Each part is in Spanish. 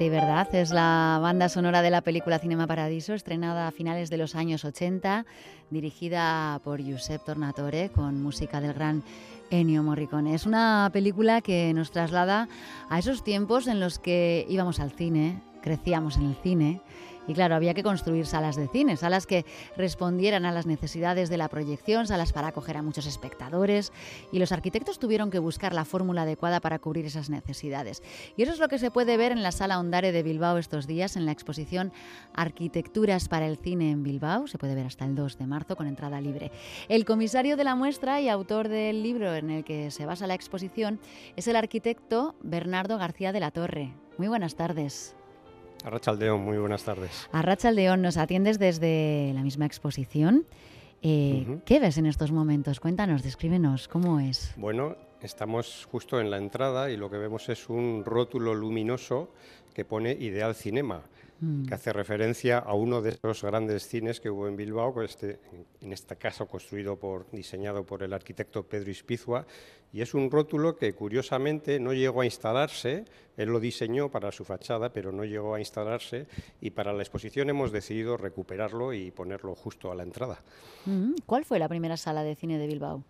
Sí, verdad. Es la banda sonora de la película Cinema Paradiso, estrenada a finales de los años 80, dirigida por Giuseppe Tornatore, con música del gran Ennio Morricone. Es una película que nos traslada a esos tiempos en los que íbamos al cine, crecíamos en el cine y claro, había que construir salas de cine, salas que respondieran a las necesidades de la proyección, salas para acoger a muchos espectadores. Y los arquitectos tuvieron que buscar la fórmula adecuada para cubrir esas necesidades. Y eso es lo que se puede ver en la sala Ondare de Bilbao estos días, en la exposición Arquitecturas para el Cine en Bilbao. Se puede ver hasta el 2 de marzo con entrada libre. El comisario de la muestra y autor del libro en el que se basa la exposición es el arquitecto Bernardo García de la Torre. Muy buenas tardes. Arracha Aldeón, muy buenas tardes. Arracha Aldeón, nos atiendes desde la misma exposición. Eh, ¿Qué ves en estos momentos? Cuéntanos, descríbenos, ¿cómo es? Bueno, estamos justo en la entrada y lo que vemos es un rótulo luminoso que pone Ideal Cinema. Mm. que hace referencia a uno de esos grandes cines que hubo en Bilbao, este, en este caso construido por, diseñado por el arquitecto Pedro Ispizua, y es un rótulo que curiosamente no llegó a instalarse, él lo diseñó para su fachada, pero no llegó a instalarse, y para la exposición hemos decidido recuperarlo y ponerlo justo a la entrada. Mm. ¿Cuál fue la primera sala de cine de Bilbao?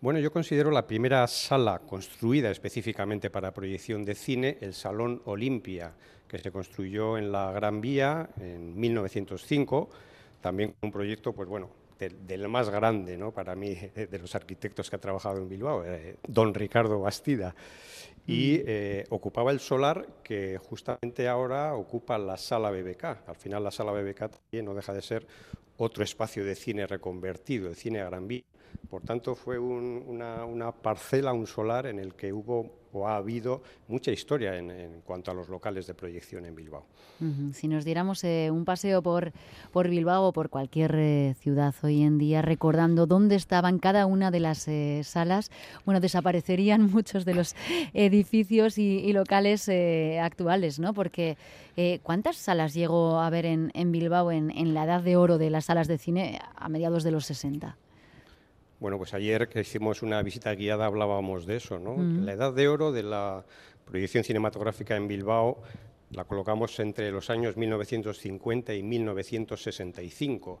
Bueno, yo considero la primera sala construida específicamente para proyección de cine el Salón Olimpia, que se construyó en la Gran Vía en 1905, también un proyecto, pues bueno, del, más grande, ¿no? Para mí, de los arquitectos que ha trabajado en Bilbao, eh, don Ricardo Bastida, y mm. eh, ocupaba el solar que justamente ahora ocupa la sala BBK. Al final la sala BBK también no deja de ser otro espacio de cine reconvertido, de cine a Gran Vía. Por tanto, fue una, parcela, un solar en el que hubo ha habido mucha historia en, cuanto a los locales de proyección en Bilbao. Si nos diéramos eh, un paseo por, por Bilbao o por cualquier eh, ciudad hoy en día, recordando dónde estaban cada una de las eh, salas, bueno, desaparecerían muchos de los edificios y, locales actuales, ¿no? Porque ¿cuántas salas llegó a ver en, Bilbao en, en la edad de oro de las salas de cine a mediados de los 60? Bueno, pues ayer que hicimos una visita guiada hablábamos de eso, ¿no? La edad de oro de la proyección cinematográfica en Bilbao la colocamos entre los años 1950 y 1965.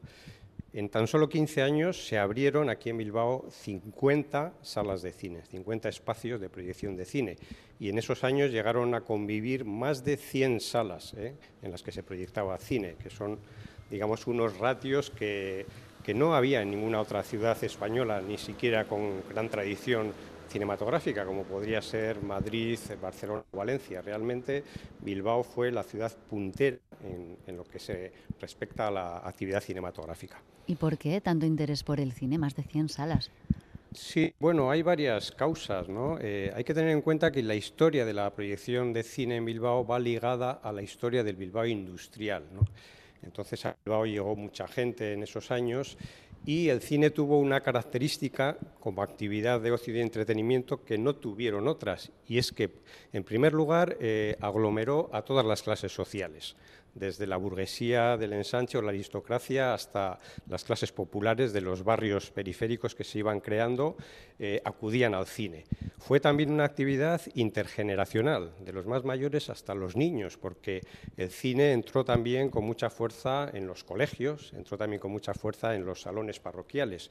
En tan solo 15 años se abrieron aquí en Bilbao 50 salas de cine, 50 espacios de proyección de cine. Y en esos años llegaron a convivir más de 100 salas ¿eh? en las que se proyectaba cine, que son, digamos, unos ratios que que no había en ninguna otra ciudad española, ni siquiera con gran tradición cinematográfica, como podría ser Madrid, Barcelona o Valencia. Realmente Bilbao fue la ciudad puntera en, lo que se respecta a la actividad cinematográfica. ¿Y por qué tanto interés por el cine? Más de 100 salas. Sí, bueno, hay varias causas, ¿no? Eh, hay que tener en cuenta que la historia de la proyección de cine en Bilbao va ligada a la historia del Bilbao industrial, ¿no? Entonces a Bilbao llegó mucha gente en esos años y el cine tuvo una característica como actividad de ocio y de entretenimiento que no tuvieron otras, y es que, en primer lugar, eh, aglomeró a todas las clases sociales desde la burguesía del ensanche o la aristocracia hasta las clases populares de los barrios periféricos que se iban creando, eh, acudían al cine. Fue también una actividad intergeneracional, de los más mayores hasta los niños, porque el cine entró también con mucha fuerza en los colegios, entró también con mucha fuerza en los salones parroquiales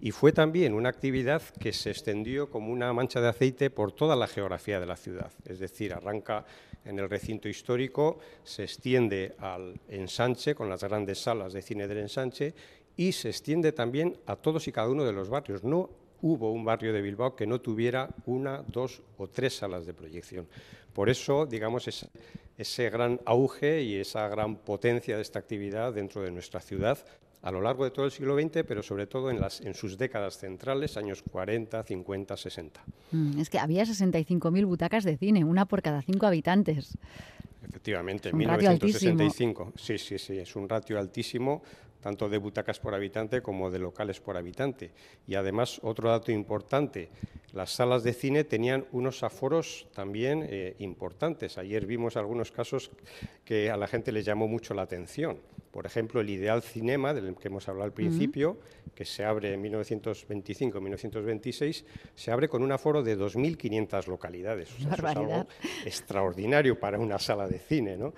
y fue también una actividad que se extendió como una mancha de aceite por toda la geografía de la ciudad, es decir, arranca en el recinto histórico, se extiende al ensanche con las grandes salas de cine del ensanche y se extiende también a todos y cada uno de los barrios. No hubo un barrio de Bilbao que no tuviera una, dos o tres salas de proyección. Por eso, digamos, ese gran auge y esa gran potencia de esta actividad dentro de nuestra ciudad a lo largo de todo el siglo XX, pero sobre todo en, las, en sus décadas centrales, años 40, 50, 60. es que había 65.000 butacas de cine, una por cada cinco habitantes. Efectivamente, en 1965. Sí, sí, sí, es un ratio altísimo tanto de butacas por habitante como de locales por habitante. Y además, otro dato importante, las salas de cine tenían unos aforos también eh, importantes. Ayer vimos algunos casos que a la gente les llamó mucho la atención. Por ejemplo, el Ideal Cinema, del que hemos hablado al principio, que se abre en 1925-1926, se abre con un aforo de 2.500 localidades. es algo extraordinario para una sala de cine, ¿no?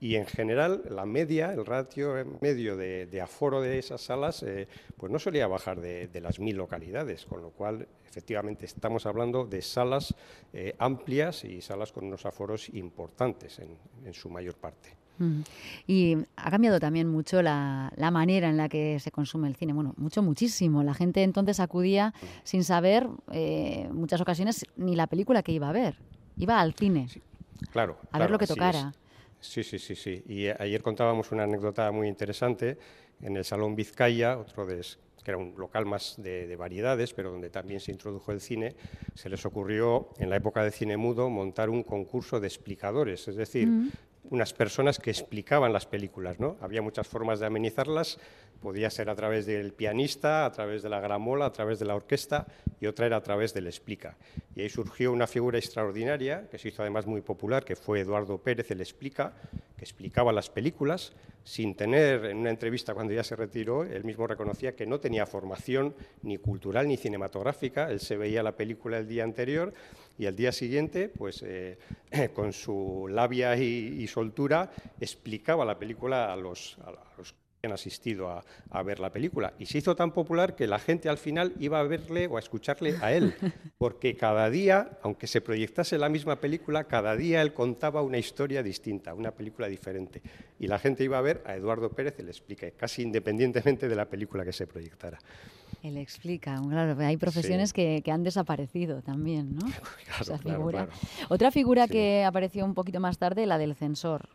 Y en general la media, el ratio medio de, aforo de esas salas, eh, pues no solía bajar de, las mil localidades, con lo cual efectivamente estamos hablando de salas eh, amplias y salas con unos aforos importantes en, su mayor parte. Y ha cambiado también mucho la, manera en la que se consume el cine. Bueno, mucho, muchísimo. La gente entonces acudía sin saber, eh, muchas ocasiones, ni la película que iba a ver. Iba al cine. claro. A ver lo que tocara. Sí, sí, sí, sí. Y ayer contábamos una anécdota muy interesante en el Salón Vizcaya, otro de, que era un local más de, variedades, pero donde también se introdujo el cine, se les ocurrió en la época de cine mudo montar un concurso de explicadores, es decir, mm. unas personas que explicaban las películas, ¿no? Había muchas formas de amenizarlas, podía ser a través del pianista, a través de la gramola, a través de la orquesta y otra era a través del explica. Y ahí surgió una figura extraordinaria, que se hizo además muy popular, que fue Eduardo Pérez, el explica, que explicaba las películas sin tener, en una entrevista cuando ya se retiró, él mismo reconocía que no tenía formación ni cultural ni cinematográfica, él se veía la película el día anterior y al día siguiente, pues eh, con su labia y, soltura, explicaba la película a los, a los han asistido a, ver la película. Y se hizo tan popular que la gente al final iba a verle o a escucharle a él, porque cada día, aunque se proyectase la misma película, cada día él contaba una historia distinta, una película diferente. Y la gente iba a ver a Eduardo Pérez, le explica, casi independientemente de la película que se proyectara. Él explica, claro, hay profesiones que, han desaparecido también, ¿no? figura. Otra figura que apareció un poquito más tarde, la del censor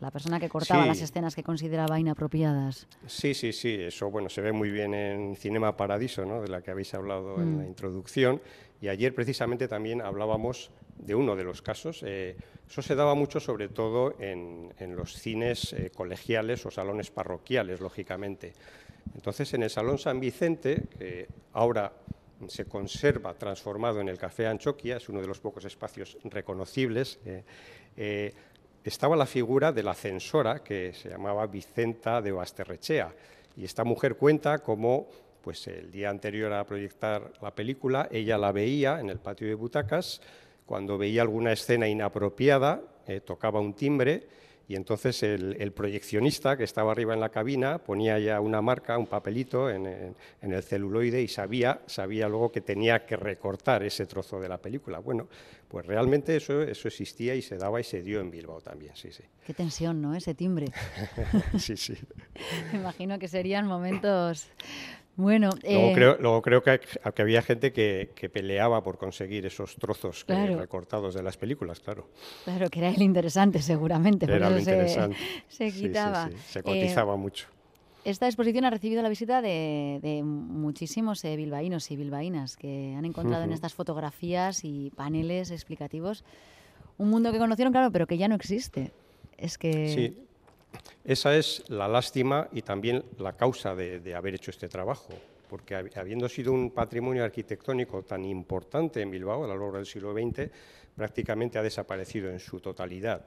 la persona que cortaba las escenas que consideraba inapropiadas. Sí, sí, sí, eso bueno, se ve muy bien en Cinema Paradiso, ¿no? de la que habéis hablado en la mm. introducción, y ayer precisamente también hablábamos de uno de los casos. Eh, eso se daba mucho sobre todo en, los cines eh, colegiales o salones parroquiales, lógicamente. Entonces, en el Salón San Vicente, que ahora se conserva transformado en el Café Anchoquia, es uno de los pocos espacios reconocibles, eh, estaba la figura de la censora que se llamaba Vicenta de Basterrechea. Y esta mujer cuenta cómo pues, el día anterior a proyectar la película, ella la veía en el patio de butacas, cuando veía alguna escena inapropiada, eh, tocaba un timbre y entonces el, proyeccionista que estaba arriba en la cabina ponía ya una marca, un papelito en, el celuloide y sabía, sabía luego que tenía que recortar ese trozo de la película. Bueno, pues realmente eso, eso existía y se daba y se dio en Bilbao también, sí, sí. Qué tensión, ¿no? Ese timbre. sí, sí. Me imagino que serían momentos bueno, luego, eh, creo, luego creo que, había gente que, peleaba por conseguir esos trozos recortados de las películas, claro. Claro, que era el interesante seguramente. Era el interesante. Se, quitaba. se cotizaba eh, mucho. Esta exposición ha recibido la visita de, muchísimos eh, bilbaínos y bilbaínas que han encontrado en estas fotografías y paneles explicativos un mundo que conocieron, claro, pero que ya no existe. Es que esa es la lástima y también la causa de, haber hecho este trabajo, porque habiendo sido un patrimonio arquitectónico tan importante en Bilbao a lo largo del siglo XX, prácticamente ha desaparecido en su totalidad.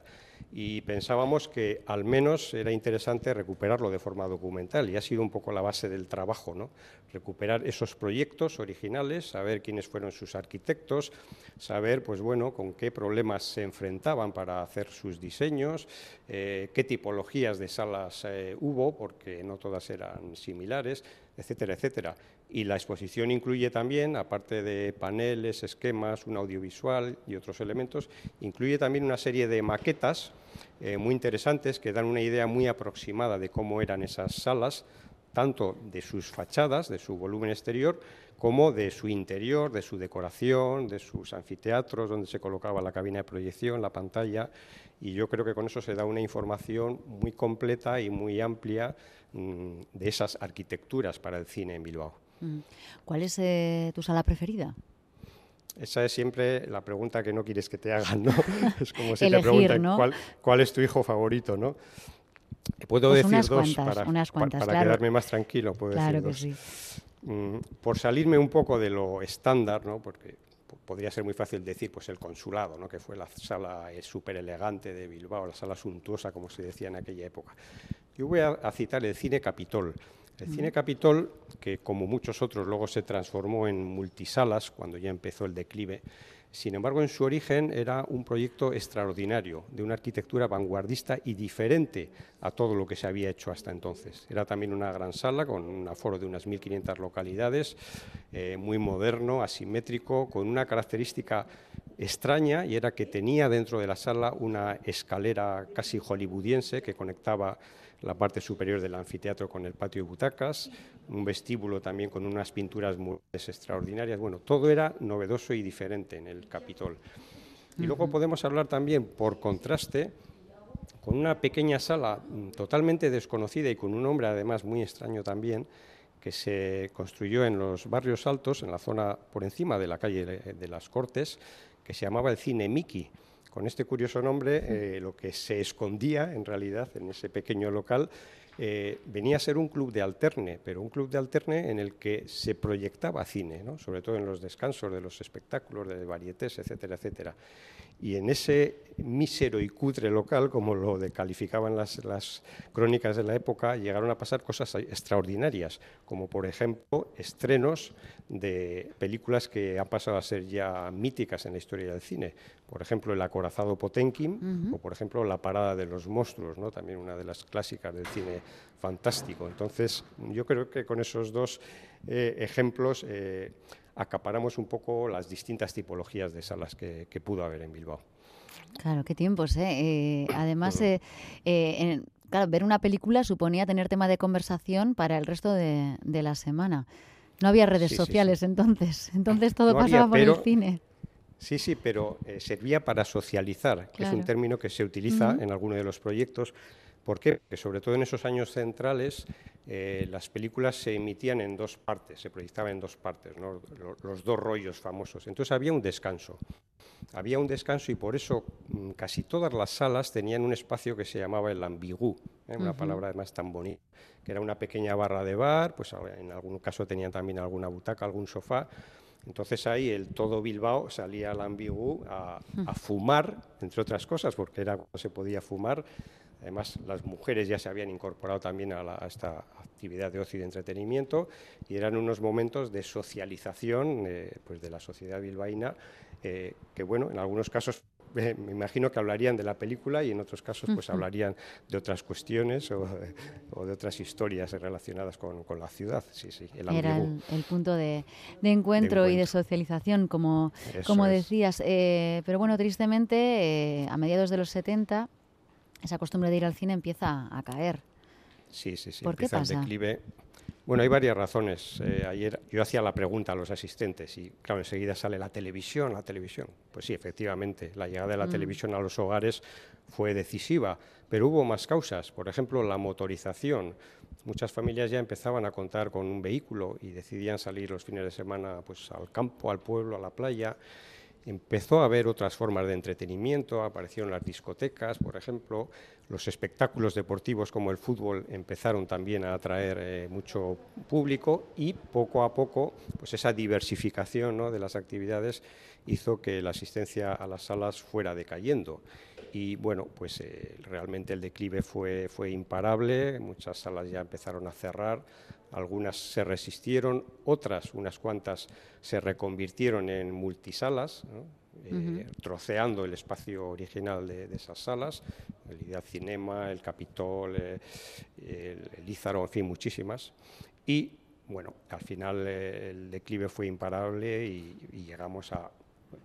Y pensábamos que al menos era interesante recuperarlo de forma documental y ha sido un poco la base del trabajo, ¿no? recuperar esos proyectos originales, saber quiénes fueron sus arquitectos, saber pues, bueno, con qué problemas se enfrentaban para hacer sus diseños, eh, qué tipologías de salas eh, hubo, porque no todas eran similares, etcétera, etcétera. Y la exposición incluye también, aparte de paneles, esquemas, un audiovisual y otros elementos, incluye también una serie de maquetas eh, muy interesantes que dan una idea muy aproximada de cómo eran esas salas, tanto de sus fachadas, de su volumen exterior, como de su interior, de su decoración, de sus anfiteatros, donde se colocaba la cabina de proyección, la pantalla, y yo creo que con eso se da una información muy completa y muy amplia mm, de esas arquitecturas para el cine en Bilbao. ¿Cuál es eh, tu sala preferida? Esa es siempre la pregunta que no quieres que te hagan, ¿no? Es como si te preguntan ¿cuál, es tu hijo favorito, ¿no? Puedo Pues decir unas dos cuantas, para, unas pa- cuantas, para claro. quedarme más tranquilo. Puedo Claro decir dos. sí. Mm, por salirme un poco de lo estándar, ¿no? porque po- podría ser muy fácil decir pues el consulado, ¿no? que fue la sala súper elegante de Bilbao, la sala suntuosa, como se decía en aquella época. Yo voy a, a citar el cine Capitol. El cine Capitol, que como muchos otros luego se transformó en multisalas cuando ya empezó el declive, sin embargo, en su origen era un proyecto extraordinario, de una arquitectura vanguardista y diferente a todo lo que se había hecho hasta entonces. Era también una gran sala con un aforo de unas 1.500 localidades, eh, muy moderno, asimétrico, con una característica extraña y era que tenía dentro de la sala una escalera casi hollywoodiense que conectaba la parte superior del anfiteatro con el patio de butacas, un vestíbulo también con unas pinturas murales extraordinarias. Bueno, todo era novedoso y diferente en el Capitol. Y luego podemos hablar también, por contraste, con una pequeña sala mm, totalmente desconocida y con un nombre además muy extraño también, que se construyó en los barrios altos, en la zona por encima de la calle de las Cortes, que se llamaba el Cine Miki. Con este curioso nombre, eh, lo que se escondía en realidad en ese pequeño local eh, venía a ser un club de alterne, pero un club de alterne en el que se proyectaba cine, ¿no? sobre todo en los descansos de los espectáculos, de varietés, etcétera, etcétera. Y en ese mísero y cutre local, como lo calificaban las, las crónicas de la época, llegaron a pasar cosas extraordinarias, como por ejemplo estrenos de películas que han pasado a ser ya míticas en la historia del cine. Por ejemplo, El acorazado Potemkin o por ejemplo La parada de los monstruos, ¿no? también una de las clásicas del cine fantástico. Entonces, yo creo que con esos dos eh, ejemplos eh, acaparamos un poco las distintas tipologías de salas que, que pudo haber en Bilbao. Claro, qué tiempos, ¿eh? Eh, además, eh, eh, en- claro, ver una película suponía tener tema de conversación para el resto de, de la semana. No había redes Sí, sí, sí. sociales entonces, entonces todo No había, pasaba por el cine. Sí, sí, pero servía para socializar, que es un término que se utiliza en alguno de los proyectos. ¿Por qué? Porque sobre todo en esos años centrales eh, las películas se emitían en dos partes, se proyectaban en dos partes, los dos rollos famosos. Entonces había un descanso. Había un descanso y por eso mm, casi todas las salas tenían un espacio que se llamaba el ambigú, ¿eh? una palabra además tan bonita, que era una pequeña barra de bar, pues en algún caso tenían también alguna butaca, algún sofá. Entonces ahí el todo Bilbao salía al ambigú a, a fumar, entre otras cosas, porque era cuando se podía fumar. Además, las mujeres ya se habían incorporado también a, la- a esta actividad de ocio y de entretenimiento y eran unos momentos de socialización eh, pues de la sociedad bilbaína eh, que, bueno, en algunos casos eh, me imagino que hablarían de la película y en otros casos pues hablarían de otras cuestiones o, o de otras historias relacionadas con, con la ciudad. Sí, sí, el Era el, el punto de, de encuentro y de socialización, como, Eso como decías. Pero bueno, tristemente, a mediados de los 70, esa costumbre de ir al cine empieza a caer. Sí, sí, sí. ¿Por qué el pasa? declive. Bueno, hay varias razones. Eh, ayer yo hacía la pregunta a los asistentes y, claro, enseguida sale la televisión, la televisión. Pues sí, efectivamente, la llegada de la Mm. televisión a los hogares fue decisiva, pero hubo más causas. Por ejemplo, la motorización. Muchas familias ya empezaban a contar con un vehículo y decidían salir los fines de semana pues, al campo, al pueblo, a la playa. Empezó a haber otras formas de entretenimiento, aparecieron las discotecas, por ejemplo, los espectáculos deportivos como el fútbol empezaron también a atraer eh, mucho público y poco a poco pues esa diversificación ¿no? de las actividades hizo que la asistencia a las salas fuera decayendo. Y bueno, pues eh, realmente el declive fue, fue imparable, muchas salas ya empezaron a cerrar, algunas se resistieron, otras, unas cuantas, se reconvirtieron en multisalas, ¿no? eh, troceando el espacio original de, de esas salas, el Ideal Cinema, el Capitol, eh, el, el Ízaro, en fin, muchísimas. Y bueno, al final eh, el declive fue imparable y, y llegamos a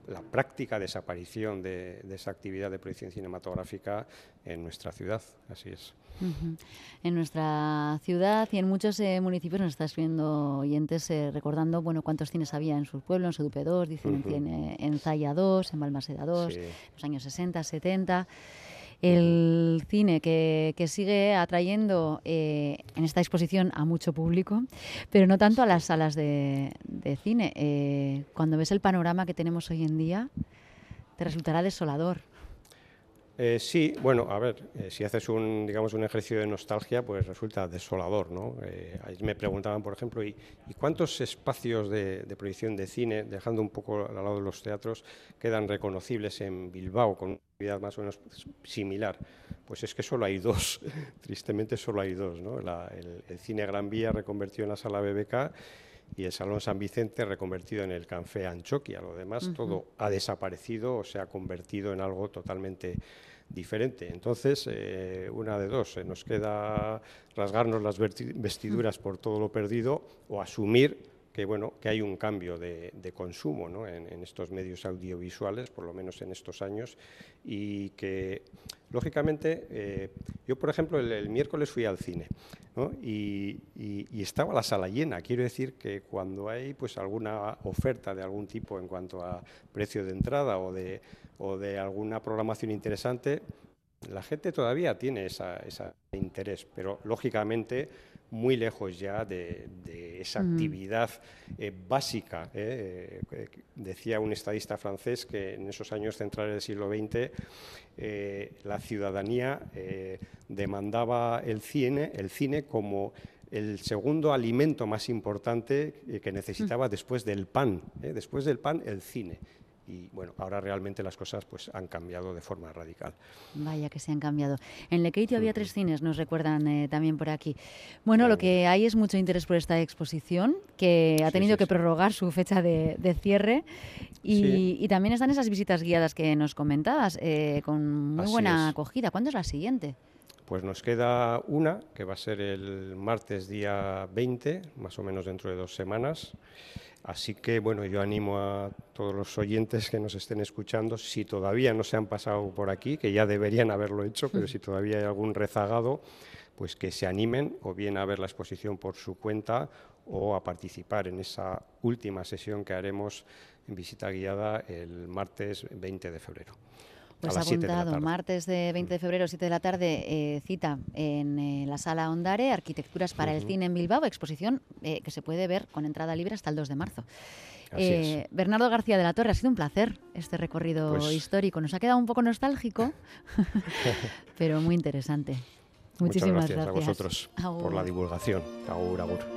la práctica desaparición de, de esa actividad de proyección cinematográfica en nuestra ciudad. Así es. En nuestra ciudad y en muchos eh, municipios nos está escribiendo oyentes eh, recordando bueno cuántos cines había en sus pueblos, en Sedupe 2, dicen en Zaya 2, en Balmaseda 2, Sí. en los años 60, 70. El cine que, sigue atrayendo eh, en esta exposición a mucho público, pero no tanto a las salas de, de cine. Eh, cuando ves el panorama que tenemos hoy en día, te resultará desolador. Eh, sí, bueno, a ver, eh, si haces un, digamos, un ejercicio de nostalgia, pues resulta desolador, ¿no? Eh, me preguntaban, por ejemplo, ¿y, cuántos espacios de, proyección de cine, dejando un poco al lado de los teatros, quedan reconocibles en Bilbao con una actividad más o menos similar? Pues es que solo hay dos, tristemente solo hay dos, ¿no? el, cine Gran Vía reconvertido en la sala BBK y el Salón San Vicente reconvertido en el Café Anchoquia. Lo demás todo ha desaparecido o se ha convertido en algo totalmente diferente. Entonces, eh, una de dos, nos queda rasgarnos las vestiduras por todo lo perdido o asumir que, bueno, que hay un cambio de, consumo en, estos medios audiovisuales, por lo menos en estos años, y que, lógicamente, eh, yo, por ejemplo, el, miércoles fui al cine y, estaba la sala llena. Quiero decir que cuando hay pues, alguna oferta de algún tipo en cuanto a precio de entrada o de, o de alguna programación interesante, la gente todavía tiene ese interés, pero lógicamente muy lejos ya de, esa mm. actividad eh, básica. ¿eh? Eh, decía un estadista francés que en esos años centrales del siglo XX la ciudadanía demandaba el cine, el cine como el segundo alimento más importante que necesitaba mm. después del pan. Después del pan, el cine y bueno, ahora realmente las cosas pues han cambiado de forma radical. Vaya que se han cambiado. En Lekeitio había tres cines, nos recuerdan eh, también por aquí. Bueno, lo que hay es mucho interés por esta exposición, que ha tenido que prorrogar su fecha de, cierre y, también están esas visitas guiadas que nos comentabas, eh, con muy buena acogida. ¿Cuándo es la siguiente? Pues nos queda una, que va a ser el martes día 20, más o menos dentro de dos semanas. Así que, bueno, yo animo a todos los oyentes que nos estén escuchando, si todavía no se han pasado por aquí, que ya deberían haberlo hecho, pero si todavía hay algún rezagado, pues que se animen o bien a ver la exposición por su cuenta o a participar en esa última sesión que haremos en visita guiada el martes 20 de febrero. Pues apuntado, martes de 20 de febrero, 7 de la tarde, eh, cita en eh, la sala Ondare, Arquitecturas para el Cine en Bilbao, exposición eh, que se puede ver con entrada libre hasta el 2 de marzo. Bernardo García de la Torre, ha sido un placer este recorrido pues histórico. Nos ha quedado un poco nostálgico, pero muy interesante. Muchísimas gracias, a vosotros por la divulgación. Agur, agur.